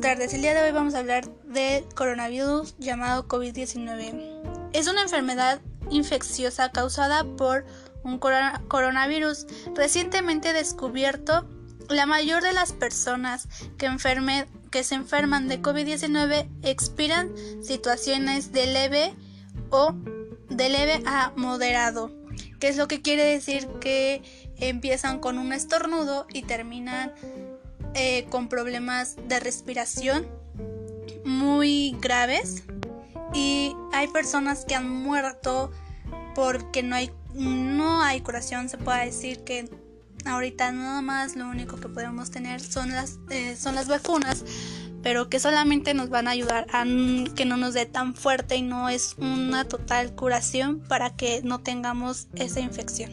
tardes. El día de hoy vamos a hablar del coronavirus llamado COVID-19. Es una enfermedad infecciosa causada por un coronavirus recientemente descubierto. La mayor de las personas que, que se enferman de COVID-19 expiran situaciones de leve o de leve a moderado, que es lo que quiere decir que empiezan con un estornudo y terminan eh, con problemas de respiración muy graves y hay personas que han muerto porque no hay no hay curación se puede decir que ahorita nada más lo único que podemos tener son las eh, son las vacunas pero que solamente nos van a ayudar a que no nos dé tan fuerte y no es una total curación para que no tengamos esa infección.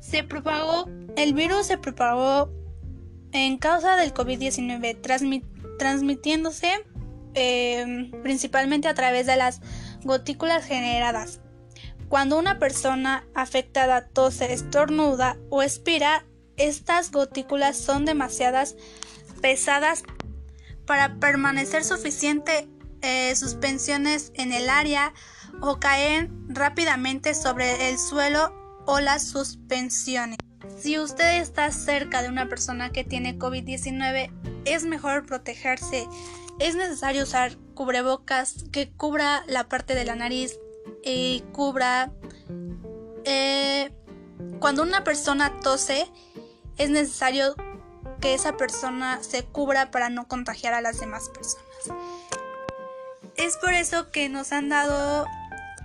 Se propagó el virus se propagó en causa del COVID-19, transmitiéndose em, principalmente a través de las gotículas generadas. Cuando una persona afectada tose, estornuda o expira, estas gotículas son demasiadas pesadas para permanecer suficiente eh, suspensiones en el área o caen rápidamente sobre el suelo o las suspensiones. Si usted está cerca de una persona que tiene COVID-19, es mejor protegerse. Es necesario usar cubrebocas que cubra la parte de la nariz y cubra... Eh, cuando una persona tose, es necesario que esa persona se cubra para no contagiar a las demás personas. Es por eso que nos han dado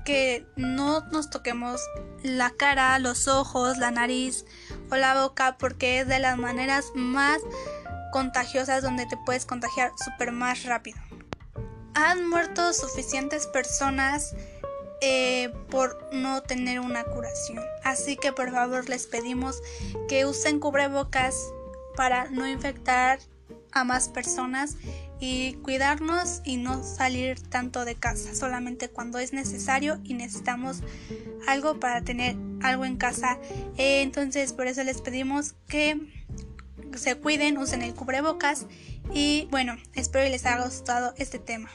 que no nos toquemos la cara, los ojos, la nariz o la boca porque es de las maneras más contagiosas donde te puedes contagiar súper más rápido. Han muerto suficientes personas eh, por no tener una curación. Así que por favor les pedimos que usen cubrebocas para no infectar a más personas y cuidarnos y no salir tanto de casa, solamente cuando es necesario y necesitamos algo para tener algo en casa. Eh, entonces por eso les pedimos que se cuiden, usen el cubrebocas y bueno, espero que les haya gustado este tema.